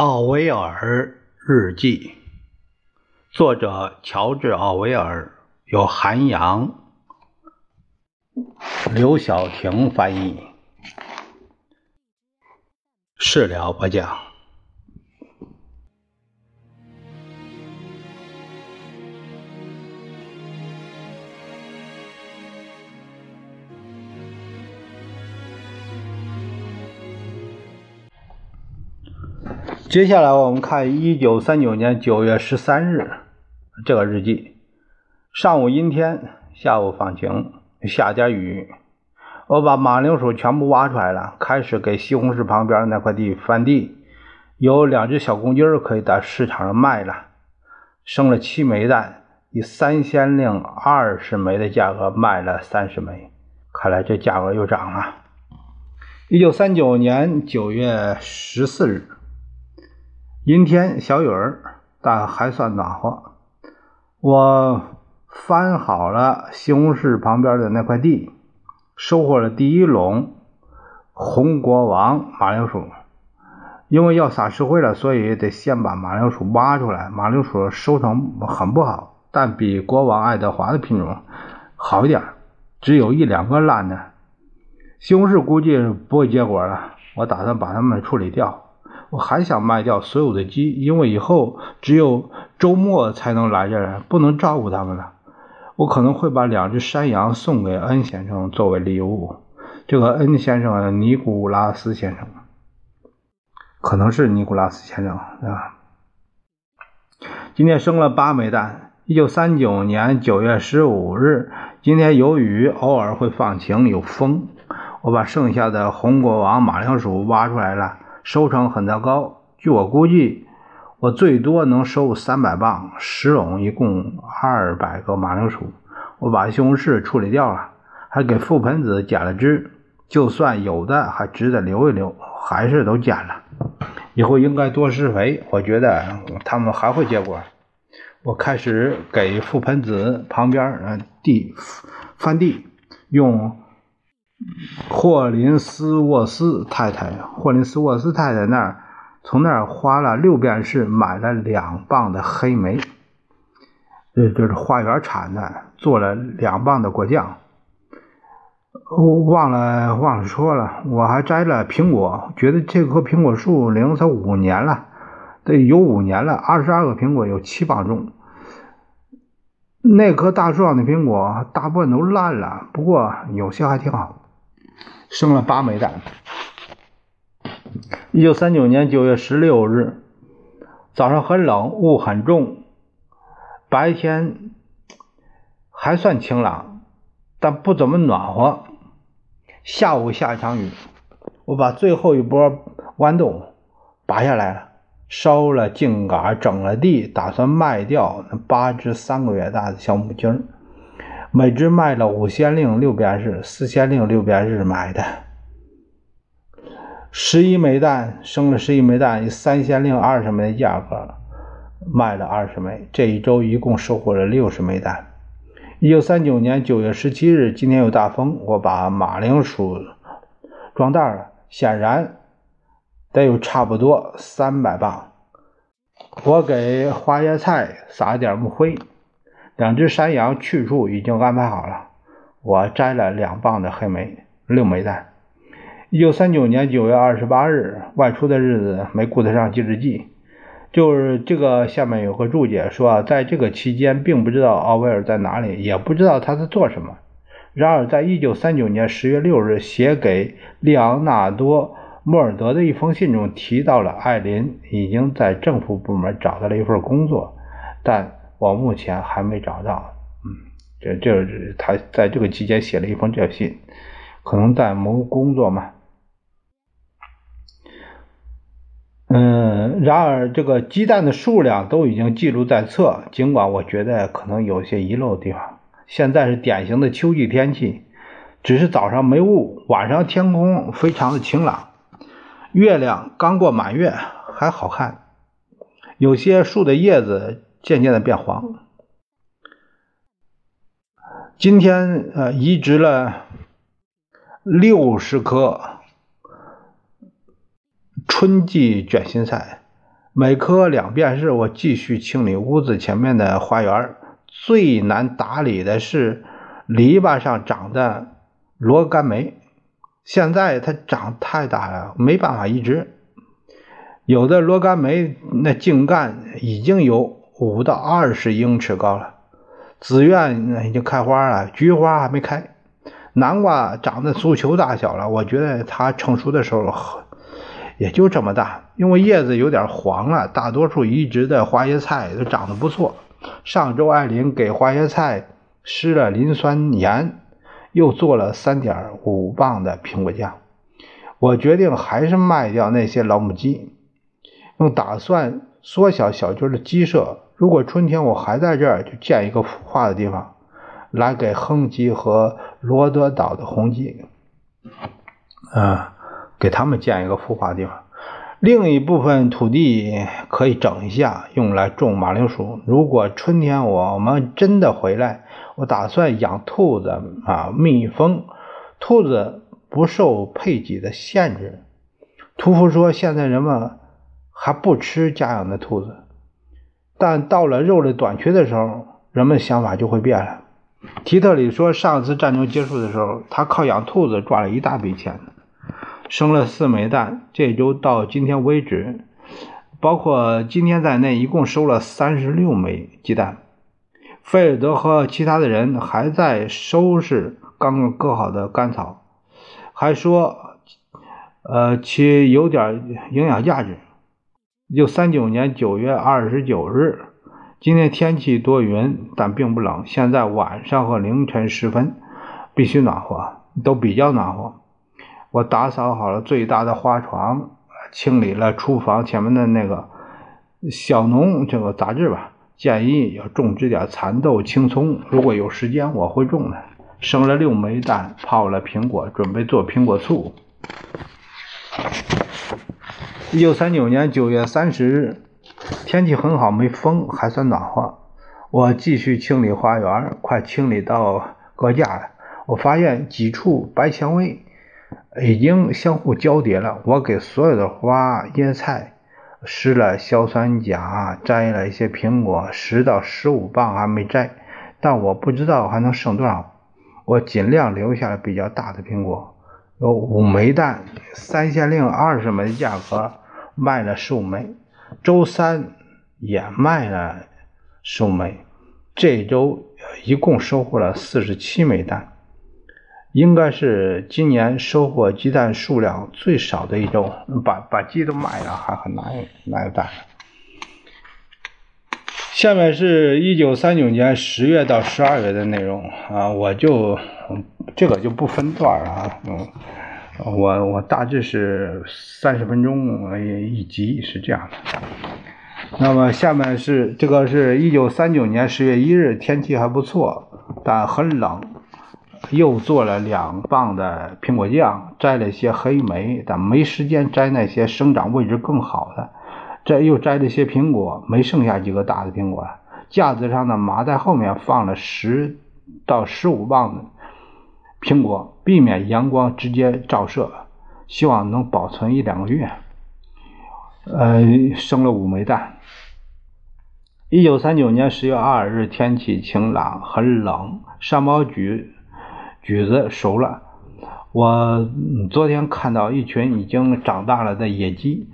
奥威尔日记，作者乔治·奥威尔，由韩阳、刘晓婷翻译，事了不讲。接下来我们看一九三九年九月十三日这个日记。上午阴天，下午放晴，下点雨。我把马铃薯全部挖出来了，开始给西红柿旁边那块地翻地。有两只小公鸡可以在市场上卖了，生了七枚蛋，以三先令二十枚的价格卖了三十枚。看来这价格又涨了。一九三九年九月十四日。阴天，小雨儿，但还算暖和。我翻好了西红柿旁边的那块地，收获了第一垄红国王马铃薯。因为要撒石灰了，所以得先把马铃薯挖出来。马铃薯收成很不好，但比国王爱德华的品种好一点，只有一两个烂的。西红柿估计不会结果了，我打算把它们处理掉。我还想卖掉所有的鸡，因为以后只有周末才能来这儿，不能照顾他们了。我可能会把两只山羊送给恩先生作为礼物。这个恩先生，尼古拉斯先生，可能是尼古拉斯先生，对吧？今天生了八枚蛋。一九三九年九月十五日，今天有雨，偶尔会放晴，有风。我把剩下的红国王马铃薯挖出来了。收成很糟糕，据我估计，我最多能收三百磅，十垄一共二百个马铃薯。我把西红柿处理掉了，还给覆盆子剪了枝，就算有的还值得留一留，还是都剪了。以后应该多施肥，我觉得它们还会结果。我开始给覆盆子旁边呃地翻地，用。霍林斯沃斯太太，霍林斯沃斯太太那儿，从那儿花了六便士买了两磅的黑莓，这就是花园产的，做了两磅的果酱。我忘了忘了说了，我还摘了苹果，觉得这棵苹果树龄才五年了，得有五年了，二十二个苹果有七磅重。那棵大树上的苹果大部分都烂了，不过有些还挺好。生了八枚蛋。一九三九年九月十六日早上很冷，雾很重，白天还算晴朗，但不怎么暖和。下午下一场雨，我把最后一波豌豆拔下来了，烧了茎秆，整了地，打算卖掉那八只三个月大的小母鸡儿。每只卖了五先令六便士，四先令六便士买的，十一枚蛋生了十一枚蛋，以三先令二十枚的价格卖了二十枚。这一周一共收获了六十枚蛋。一九三九年九月十七日，今天有大风，我把马铃薯装袋了，显然得有差不多三百磅。我给花椰菜撒点木灰。两只山羊去处已经安排好了。我摘了两磅的黑莓，六枚蛋。一九三九年九月二十八日，外出的日子没顾得上记日记。就是这个下面有个注解说，在这个期间，并不知道奥威尔在哪里，也不知道他在做什么。然而，在一九三九年十月六日写给利昂纳多·莫尔德的一封信中提到了艾琳已经在政府部门找到了一份工作，但。我目前还没找到，嗯，这这是他在这个期间写了一封这信，可能在谋工作嘛。嗯，然而这个鸡蛋的数量都已经记录在册，尽管我觉得可能有些遗漏的地方。现在是典型的秋季天气，只是早上没雾，晚上天空非常的晴朗，月亮刚过满月，还好看。有些树的叶子。渐渐的变黄。今天呃移植了六十棵春季卷心菜，每棵两便士，我继续清理屋子前面的花园。最难打理的是篱笆上长的罗干梅，现在它长太大了，没办法移植。有的罗干梅那茎干已经有五到二十英尺高了。紫苑已经开花了，菊花还没开。南瓜长得足球大小了，我觉得它成熟的时候也就这么大，因为叶子有点黄了。大多数移植的花椰菜都长得不错。上周艾琳给花椰菜施了磷酸盐，又做了三点五磅的苹果酱。我决定还是卖掉那些老母鸡，用打算缩小小军的鸡舍。如果春天我还在这儿，就建一个孵化的地方，来给亨鸡和罗德岛的红鸡，啊，给他们建一个孵化地方。另一部分土地可以整一下，用来种马铃薯。如果春天我们真的回来，我打算养兔子啊、蜜蜂。兔子不受配给的限制。屠夫说，现在人们还不吃家养的兔子，但到了肉类短缺的时候，人们想法就会变了。提特里说，上次战争结束的时候，他靠养兔子赚了一大笔钱。生了四枚蛋，这周到今天为止，包括今天在内，一共收了三十六枚鸡蛋。菲尔德和其他的人还在收拾刚刚割好的干草，还说，呃，其有点营养价值。一九三九年九月二十九日，今天天气多云，但并不冷。现在晚上和凌晨时分必须暖和，都比较暖和。我打扫好了最大的花床，清理了厨房前面的那个小农这个杂志吧。建议要种植点蚕豆、青葱，如果有时间我会种的。生了六枚蛋，泡了苹果，准备做苹果醋。一九三九年九月三十日，天气很好，没风，还算暖和。我继续清理花园，快清理到搁架了。我发现几处白蔷薇。已经相互交叠了。我给所有的花椰菜施了硝酸钾，摘了一些苹果，十到十五磅还没摘，但我不知道还能剩多少。我尽量留下了比较大的苹果，有五枚蛋，三县令二十枚的价格卖了十五枚，周三也卖了十五枚，这周一共收获了四十七枚蛋。应该是今年收获鸡蛋数量最少的一周，把把鸡都卖了，还很难哪有蛋。下面是一九三九年十月到十二月的内容啊，我就这个就不分段了，嗯，我我大致是三十分钟一集是这样的。那么下面是这个是一九三九年十月一日，天气还不错，但很冷。又做了两磅的苹果酱，摘了些黑莓，但没时间摘那些生长位置更好的。这又摘了些苹果，没剩下几个大的苹果。架子上的麻袋后面放了十到十五磅的苹果，避免阳光直接照射，希望能保存一两个月。呃，生了五枚蛋。一九三九年十月二日，天气晴朗，很冷，山毛榉。橘子熟了，我昨天看到一群已经长大了的野鸡，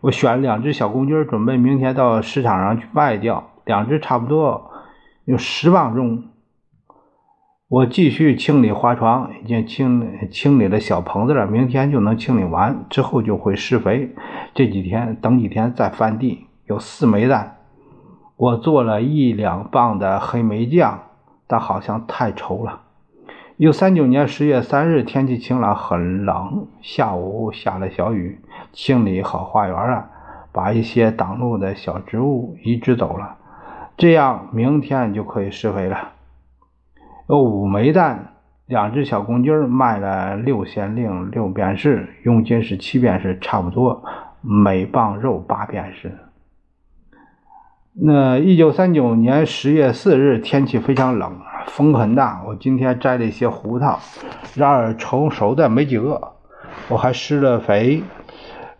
我选了两只小公鸡，准备明天到市场上去卖掉。两只差不多有十磅重。我继续清理花床，已经清清理了小棚子了，明天就能清理完，之后就会施肥。这几天等几天再翻地。有四枚蛋，我做了一两磅的黑莓酱，但好像太稠了。一九三九年十月三日，天气晴朗，很冷。下午下了小雨，清理好花园了，把一些挡路的小植物移植走了，这样明天就可以施肥了。有五枚蛋，两只小公鸡卖了六先令六便士，佣金是七便士，差不多每磅肉八便士。那一九三九年十月四日，天气非常冷。风很大，我今天摘了一些胡桃，然而成熟的没几个。我还施了肥，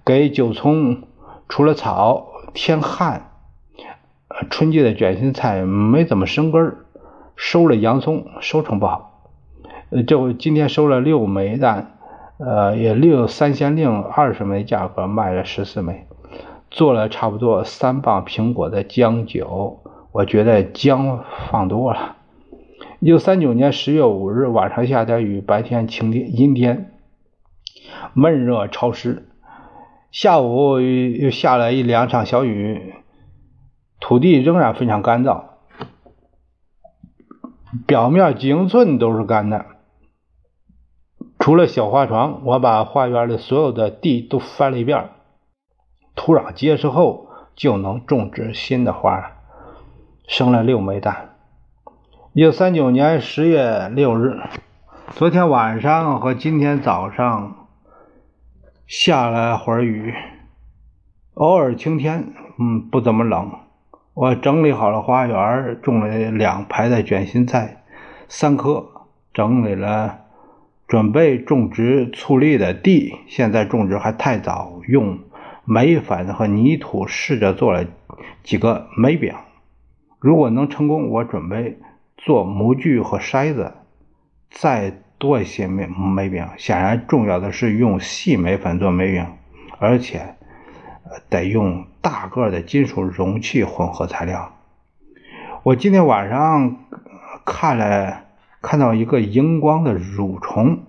给韭葱除了草，天旱，春季的卷心菜没怎么生根儿。收了洋葱，收成不好。呃，这今天收了六枚蛋，呃，也六三鲜令二十枚，价格卖了十四枚。做了差不多三磅苹果的姜酒，我觉得姜放多了。一九三九年十月五日晚上下点雨，白天晴天阴天，闷热潮湿。下午又下了一两场小雨，土地仍然非常干燥。表面几英寸都是干的，除了小花床，我把花园的所有的地都翻了一遍，土壤结实后就能种植新的花。生了六枚蛋。一九三九年十月六日，昨天晚上和今天早上下了会儿雨，偶尔晴天，嗯，不怎么冷。我整理好了花园，种了两排的卷心菜，三棵，整理了准备种植醋栗的地。现在种植还太早，用煤粉和泥土试着做了几个煤饼。如果能成功，我准备做模具和筛子，再多一些煤煤饼。显然，重要的是用细煤粉做煤饼，而且。得用大个的金属容器混合材料。我今天晚上看了，看到一个荧光的蠕虫，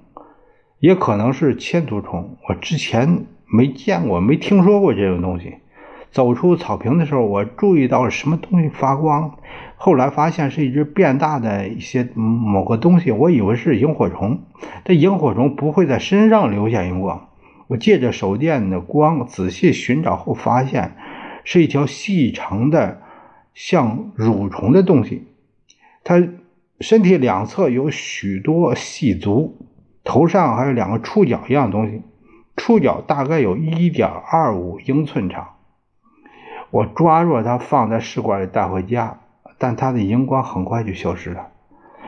也可能是千足虫。我之前没见过，没听说过这种东西。走出草坪的时候，我注意到什么东西发光，后来发现是一只变大的一些某个东西，我以为是萤火虫。这萤火虫不会在身上留下荧光。我借着手电的光仔细寻找后，发现是一条细长的像蠕虫的东西。它身体两侧有许多细足，头上还有两个触角一样的东西，触角大概有一点二五英寸长。我抓住它放在试管里带回家，但它的荧光很快就消失了。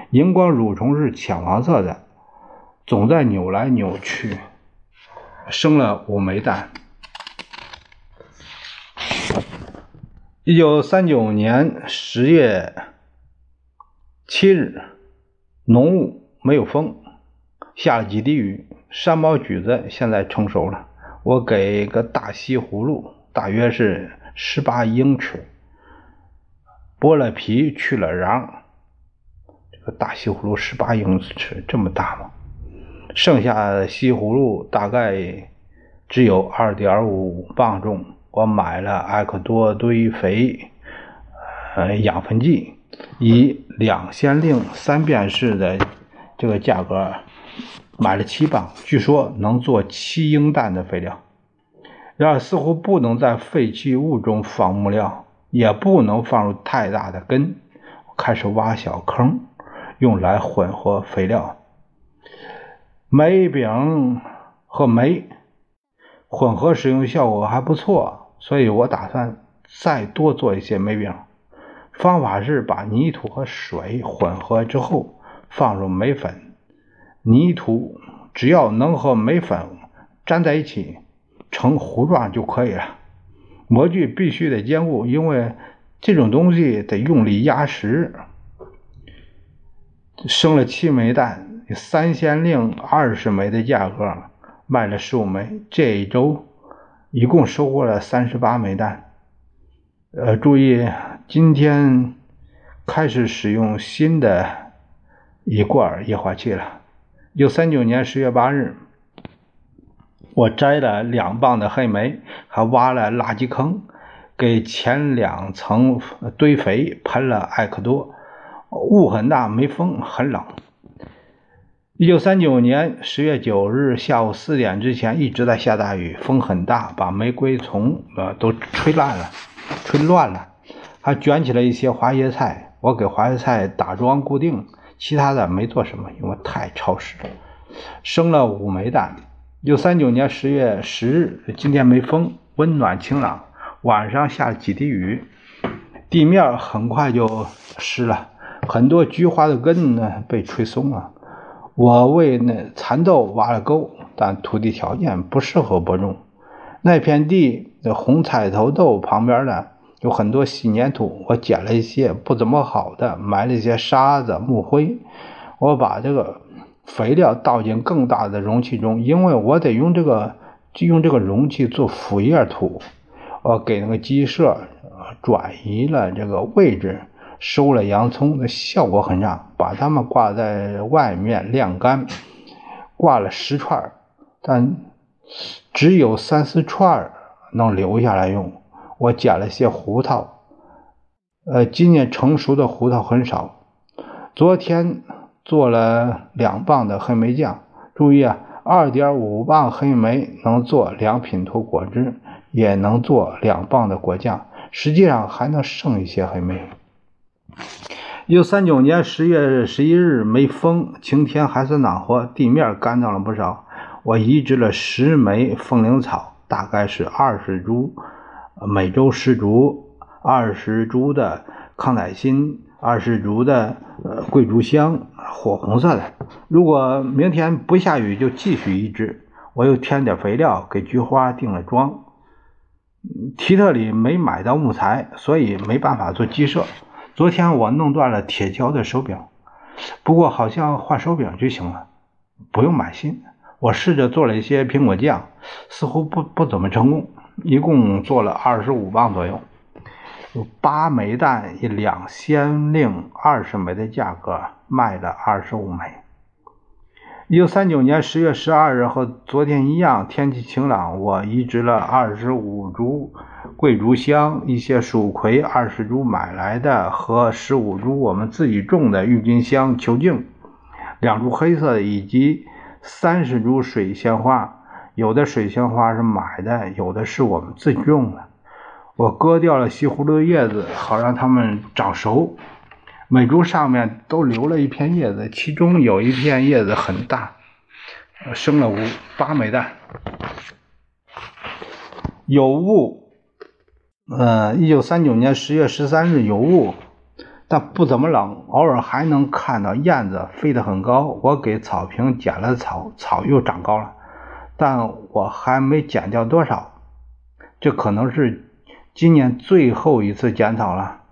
荧光蠕虫是浅黄色的，总在扭来扭去。生了五枚蛋。一九三九年十月七日，浓雾，没有风，下了几滴雨。山毛榉子现在成熟了。我给个大西葫芦，大约是十八英尺，剥了皮，去了瓤。这个大西葫芦十八英尺，这么大吗？剩下的西葫芦大概只有二点五磅重。我买了埃克多堆肥，呃，养分剂，以两先令三便士的这个价格买了七磅，据说能做七英担的肥料。然而似乎不能在废弃物中放木料，也不能放入太大的根。开始挖小坑，用来混合肥料。煤饼和煤混合使用效果还不错，所以我打算再多做一些煤饼。方法是把泥土和水混合之后放入煤粉，泥土只要能和煤粉粘在一起成糊状就可以了。模具必须得坚固，因为这种东西得用力压实。生了七枚蛋。三先令二十枚的价格卖了十五枚，这一周一共收获了三十八枚蛋。呃，注意，今天开始使用新的一罐液化气了。一九三九年十月八日，我摘了两磅的黑莓，还挖了垃圾坑，给前两层堆肥，喷了艾克多。雾很大，没风，很冷。一九三九年十月九日下午四点之前一直在下大雨，风很大，把玫瑰丛呃都吹烂了，吹乱了，还卷起了一些花椰菜。我给花椰菜打桩固定，其他的没做什么，因为太潮湿。生了五枚蛋。一九三九年十月十日，今天没风，温暖晴朗，晚上下了几滴雨，地面很快就湿了，很多菊花的根呢被吹松了。我为那蚕豆挖了沟，但土地条件不适合播种。那片地的红彩头豆旁边呢有很多细粘土，我捡了一些不怎么好的，埋了一些沙子、木灰。我把这个肥料倒进更大的容器中，因为我得用这个用这个容器做腐叶土。我给那个鸡舍转移了这个位置，收了洋葱，的效果很差。把它们挂在外面晾干，挂了十串，但只有三四串能留下来用。我捡了些胡桃，呃，今年成熟的胡桃很少。昨天做了两磅的黑莓酱，注意啊，二点五磅黑莓能做两品脱果汁。也能做两磅的果酱，实际上还能剩一些黑莓。一九三九年十月十一日，没风，晴天还算暖和，地面干燥了不少。我移植了十枚风铃草，大概是二十株美洲石竹，二十株的康乃馨，二十株的呃桂竹香，火红色的。如果明天不下雨，就继续移植。我又添点肥料，给菊花定了桩。提特里没买到木材，所以没办法做鸡舍。昨天我弄断了铁锹的手柄，不过好像换手柄就行了，不用买新。我试着做了一些苹果酱，似乎不不怎么成功。一共做了二十五磅左右，有八枚蛋以两，先令二十枚的价格卖了二十五枚。一九三九年十月十二日和昨天一样，天气晴朗。我移植了二十五株桂竹香，一些蜀葵，二十株买来的和十五株我们自己种的郁金香、球茎，两株黑色的，以及三十株水仙花。有的水仙花是买的，有的是我们自己种的。我割掉了西葫芦叶子，好让它们长熟。每株上面都留了一片叶子，其中有一片叶子很大，生了五八枚蛋。有雾，呃，一九三九年十月十三日有雾，但不怎么冷，偶尔还能看到燕子飞得很高。我给草坪剪了草，草又长高了，但我还没剪掉多少，这可能是今年最后一次剪草了。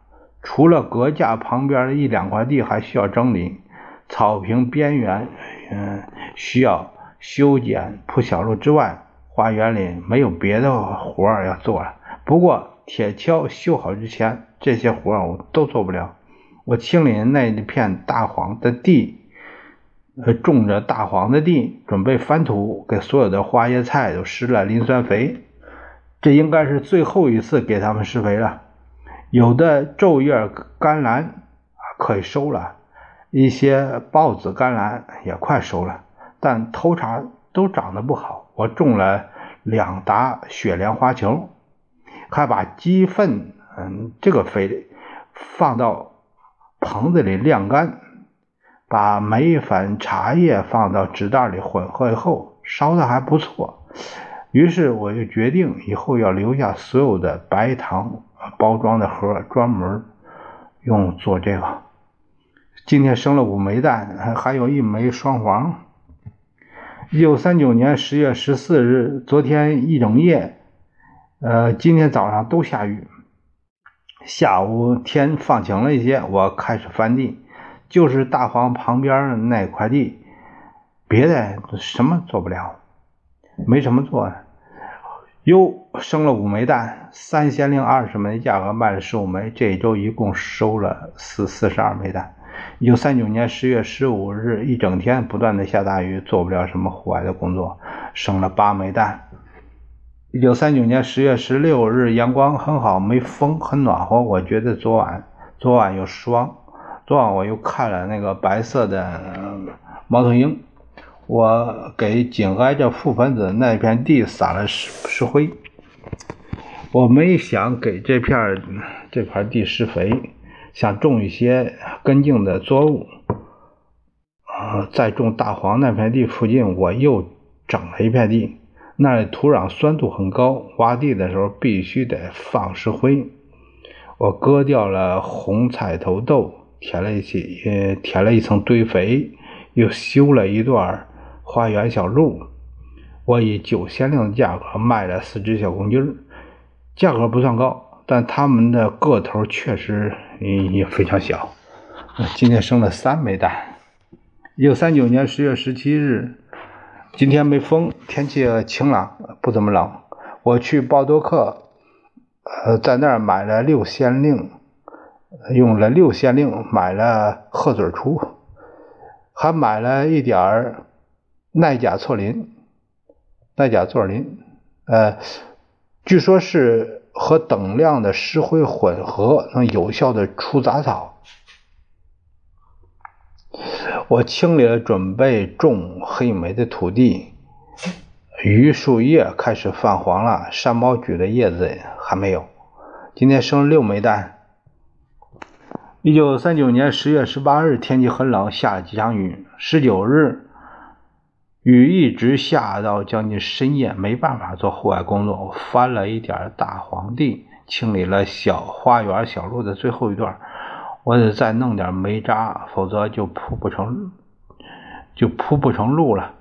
除了阁架旁边的一两块地还需要整理，草坪边缘，嗯，需要修剪铺小路之外，花园里没有别的活儿要做了。不过铁锹修好之前，这些活儿我都做不了。我清理那一片大黄的地，呃，种着大黄的地，准备翻土，给所有的花椰菜都施了磷酸肥。这应该是最后一次给他们施肥了。有的皱叶甘蓝可以收了，一些孢子甘蓝也快收了，但头茬都长得不好。我种了两打雪莲花球，还把鸡粪，嗯，这个肥放到棚子里晾干，把煤粉、茶叶放到纸袋里混合以后，烧的还不错。于是我就决定以后要留下所有的白糖。包装的盒专门用做这个。今天生了五枚蛋，还还有一枚双黄。一九三九年十月十四日，昨天一整夜，呃，今天早上都下雨。下午天放晴了一些，我开始翻地，就是大黄旁边那块地，别的什么做不了，没什么做。又生了五枚蛋，三千零二十枚价格卖了十五枚，这一周一共收了四四十二枚蛋。一九三九年十月十五日，一整天不断的下大雨，做不了什么户外的工作，生了八枚蛋。一九三九年十月十六日，阳光很好，没风，很暖和。我觉得昨晚昨晚有霜，昨晚我又看了那个白色的猫头鹰。我给紧挨着覆盆子那片地撒了石石灰，我没想给这片这块地施肥，想种一些根茎的作物。啊，在种大黄那片地附近，我又整了一片地，那里土壤酸度很高，挖地的时候必须得放石灰。我割掉了红彩头豆，填了一些，填了一层堆肥，又修了一段。花园小路，我以九先令的价格卖了四只小公鸡儿。价格不算高，但它们的个头确实也非常小。今天生了三枚蛋。一九三九年十月十七日，今天没风，天气晴朗，不怎么冷。我去鲍多克，呃，在那儿买了六先令，用了六先令买了鹤嘴锄，还买了一点儿耐甲唑林，耐甲唑林，呃，据说是和等量的石灰混合，能有效的除杂草。我清理了准备种黑莓的土地，榆树叶开始泛黄了，山毛榉的叶子还没有。今天生了六枚蛋。一九三九年十月十八日，天气很冷，下了几场雨。十九日，雨一直下到将近深夜，没办法做户外工作。我翻了一点大黄地，清理了小花园小路的最后一段。我得再弄点煤渣，否则就铺不成，就铺不成路了。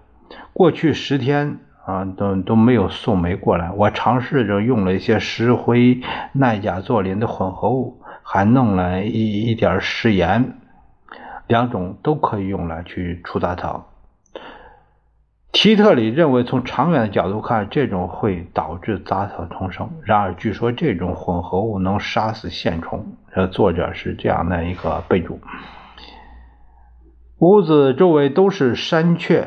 过去十天啊，都都没有送煤过来。我尝试着用了一些石灰、耐甲唑林的混合物，还弄了一一点食盐，两种都可以用来去除杂草。提特里认为，从长远的角度看，这种会导致杂草丛生。然而，据说这种混合物能杀死线虫。呃，作者是这样的一个备注。屋子周围都是山雀，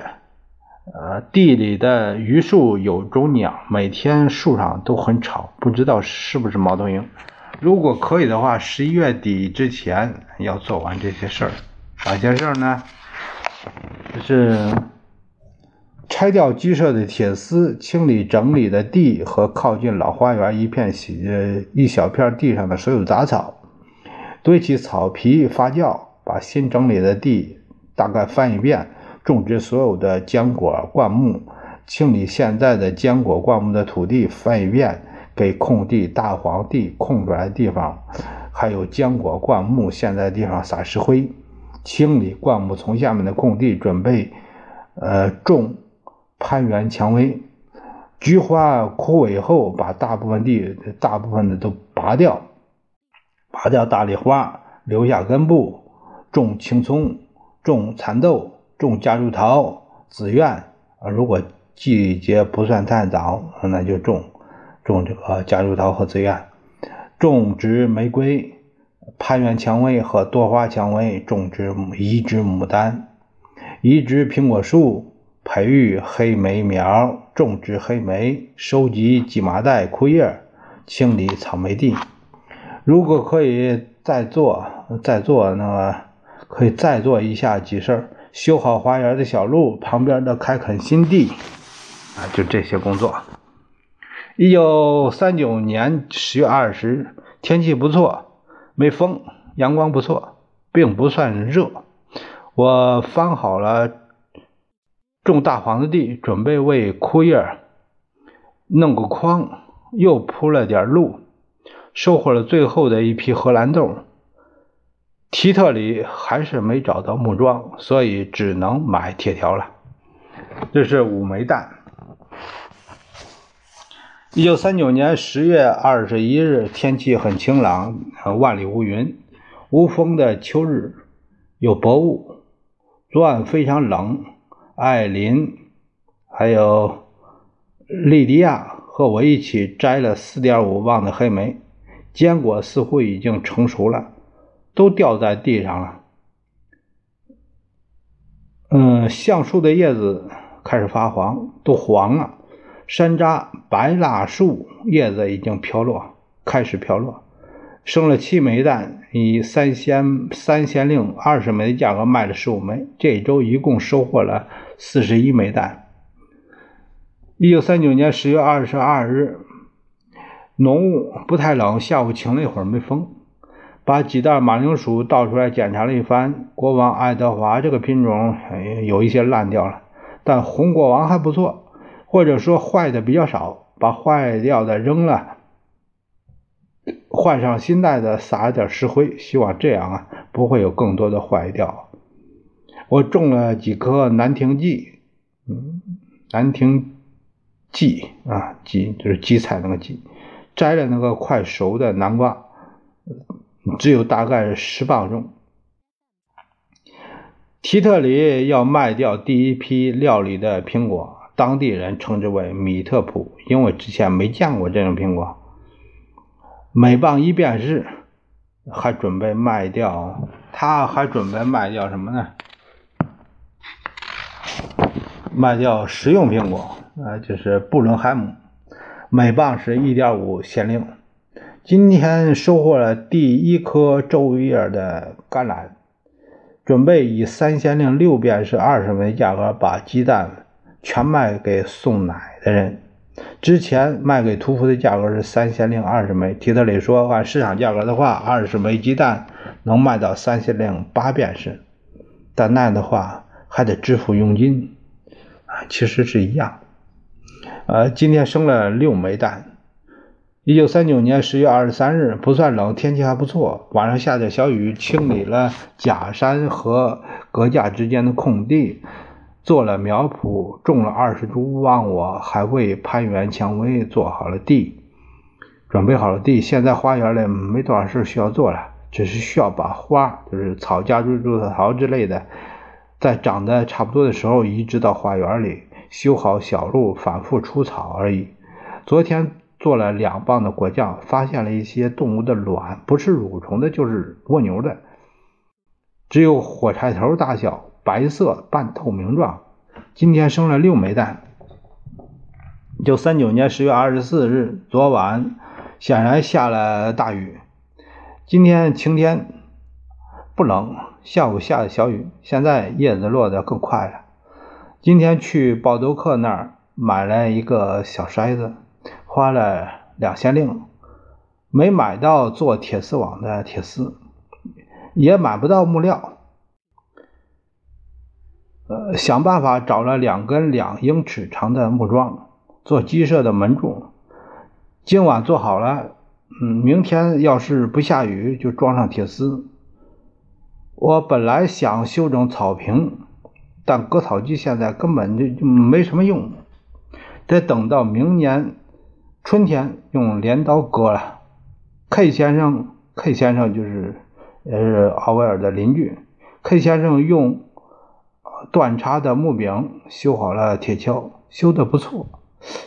呃，地里的榆树有种鸟，每天树上都很吵，不知道是不是猫头鹰。如果可以的话，十一月底之前要做完这些事儿。哪些事儿呢？就是。拆掉鸡舍的铁丝，清理整理的地和靠近老花园一片洗呃一小片地上的所有杂草，堆起草皮发酵，把新整理的地大概翻一遍，种植所有的浆果灌木，清理现在的浆果灌木的土地翻一遍，给空地大黄地空出来的地方，还有浆果灌木现在地方撒石灰，清理灌木丛下面的空地，准备呃种。攀援蔷薇，菊花枯萎后，把大部分地大部分的都拔掉，拔掉大丽花，留下根部，种青葱，种蚕豆，种夹竹桃、紫苑。啊，如果季节不算太早，那就种种这个夹竹桃和紫苑，种植玫瑰、攀援蔷薇和多花蔷薇，种植移植牡丹，移植苹果树。培育黑莓苗，种植黑莓，收集鸡麻袋、枯叶，清理草莓地。如果可以再做，再做，那么可以再做一下几事儿：修好花园的小路，旁边的开垦新地。啊，就这些工作。一九三九年十月二十日，天气不错，没风，阳光不错，并不算热。我翻好了。种大黄的地，准备为枯叶弄个筐，又铺了点路，收获了最后的一批荷兰豆。提特里还是没找到木桩，所以只能买铁条了。这是五枚蛋。一九三九年十月二十一日，天气很晴朗，万里无云，无风的秋日，有薄雾，昨晚非常冷。艾琳，还有莉迪亚和我一起摘了四点五磅的黑莓，坚果似乎已经成熟了，都掉在地上了。嗯，橡树的叶子开始发黄，都黄了。山楂、白蜡树叶子已经飘落，开始飘落。生了七枚蛋，以三先三先令二十枚的价格卖了十五枚。这一周一共收获了四十一枚蛋。一九三九年十月二十二日，浓雾不太冷，下午晴了一会儿，没风。把几袋马铃薯倒出来检查了一番，国王爱德华这个品种有一些烂掉了，但红国王还不错，或者说坏的比较少，把坏掉的扔了。换上新袋子，撒了点石灰，希望这样啊不会有更多的坏掉。我种了几棵南亭记，嗯，南亭记啊，荠就是荠菜那个荠，摘了那个快熟的南瓜，只有大概十磅重。提特里要卖掉第一批料理的苹果，当地人称之为米特普，因为之前没见过这种苹果。每磅一便士，还准备卖掉，他还准备卖掉什么呢？卖掉食用苹果，啊，就是布伦海姆，每磅是一点五先令。今天收获了第一颗昼夜的橄榄，准备以三先令六便士二十枚价格把鸡蛋全卖给送奶的人。之前卖给屠夫的价格是三先令二十枚。提特里说，按市场价格的话，二十枚鸡蛋能卖到三先令八便士，但那样的话还得支付佣金。啊，其实是一样。呃，今天生了六枚蛋。一九三九年十月二十三日，不算冷，天气还不错。晚上下点小雨，清理了假山和隔架之间的空地。做了苗圃，种了二十株忘我，还为攀援蔷薇做好了地，准备好了地。现在花园里没多少事需要做了，只是需要把花，就是草夹竹、竹子桃之类的，在长得差不多的时候移植到花园里，修好小路，反复除草而已。昨天做了两磅的果酱，发现了一些动物的卵，不是蠕虫的，就是蜗牛的，只有火柴头大小。白色半透明状，今天生了六枚蛋。一九三九年十月二十四日，昨晚显然下了大雨。今天晴天，不冷。下午下的小雨，现在叶子落得更快了。今天去鲍德克那儿买了一个小筛子，花了两先令，没买到做铁丝网的铁丝，也买不到木料。呃，想办法找了两根两英尺长的木桩做鸡舍的门柱。今晚做好了，嗯，明天要是不下雨就装上铁丝。我本来想修整草坪，但割草机现在根本就就没什么用，得等到明年春天用镰刀割了。K 先生，K 先生就是呃奥威尔的邻居，K 先生用。断插的木柄修好了铁锹，修得不错，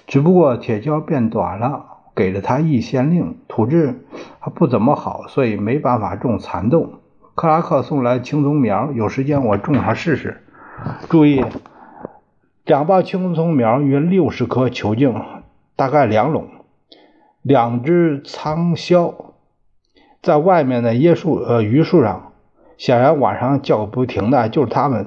只不过铁锹变短了。给了他一先令，土质还不怎么好，所以没办法种蚕豆。克拉克送来青葱苗，有时间我种上试试。注意，两包青葱苗约六十颗球茎，大概两垄。两只苍枭在外面的椰树呃榆树上，显然晚上叫个不停的，就是它们。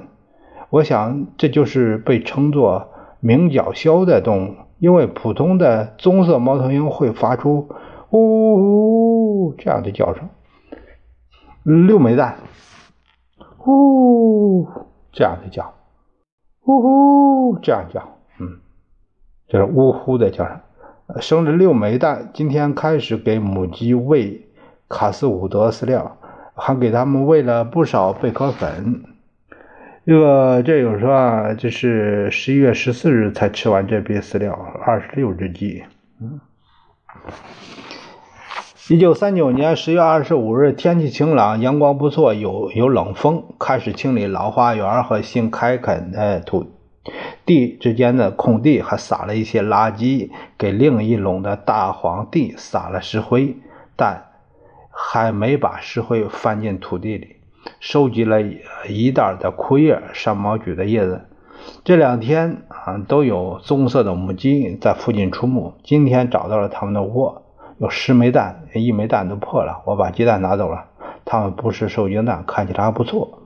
我想，这就是被称作鸣角枭的动物，因为普通的棕色猫头鹰会发出“呜呜”这样的叫声。六枚蛋，“呜”这样的叫，“呜呼”这样叫，嗯，这是“呜呼”的叫声。生了六枚蛋，今天开始给母鸡喂卡斯伍德饲料，还给它们喂了不少贝壳粉。这个这有说啊，就是十一月十四日才吃完这批饲料，二十六只鸡。嗯，一九三九年十月二十五日，天气晴朗，阳光不错，有有冷风，开始清理老花园和新开垦的土地之间的空地，还撒了一些垃圾，给另一垄的大黄地撒了石灰，但还没把石灰翻进土地里。收集了一袋的枯叶、山毛榉的叶子。这两天啊，都有棕色的母鸡在附近出没。今天找到了它们的窝，有十枚蛋，一枚蛋都破了。我把鸡蛋拿走了，它们不是受精蛋，看起来还不错。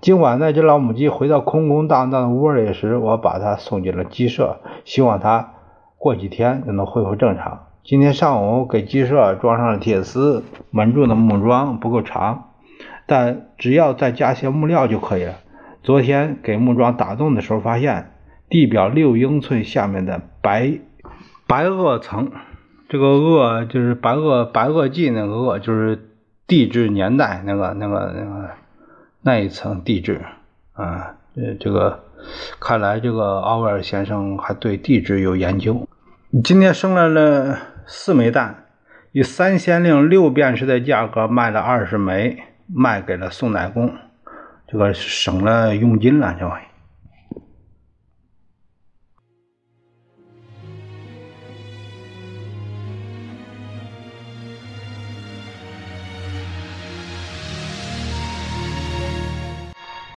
今晚那只老母鸡回到空空荡荡的窝里时，我把它送进了鸡舍，希望它过几天就能恢复正常。今天上午给鸡舍装上了铁丝，门柱的木桩不够长。但只要再加些木料就可以了。昨天给木桩打洞的时候，发现地表六英寸下面的白白垩层，这个垩就是白垩白垩纪那个垩，就是地质年代那个那个那个那一层地质啊。呃，这个看来这个奥威尔先生还对地质有研究。今天生来了四枚蛋，以三先令六便士的价格卖了二十枚，卖给了宋乃工，这个省了佣金了，这回。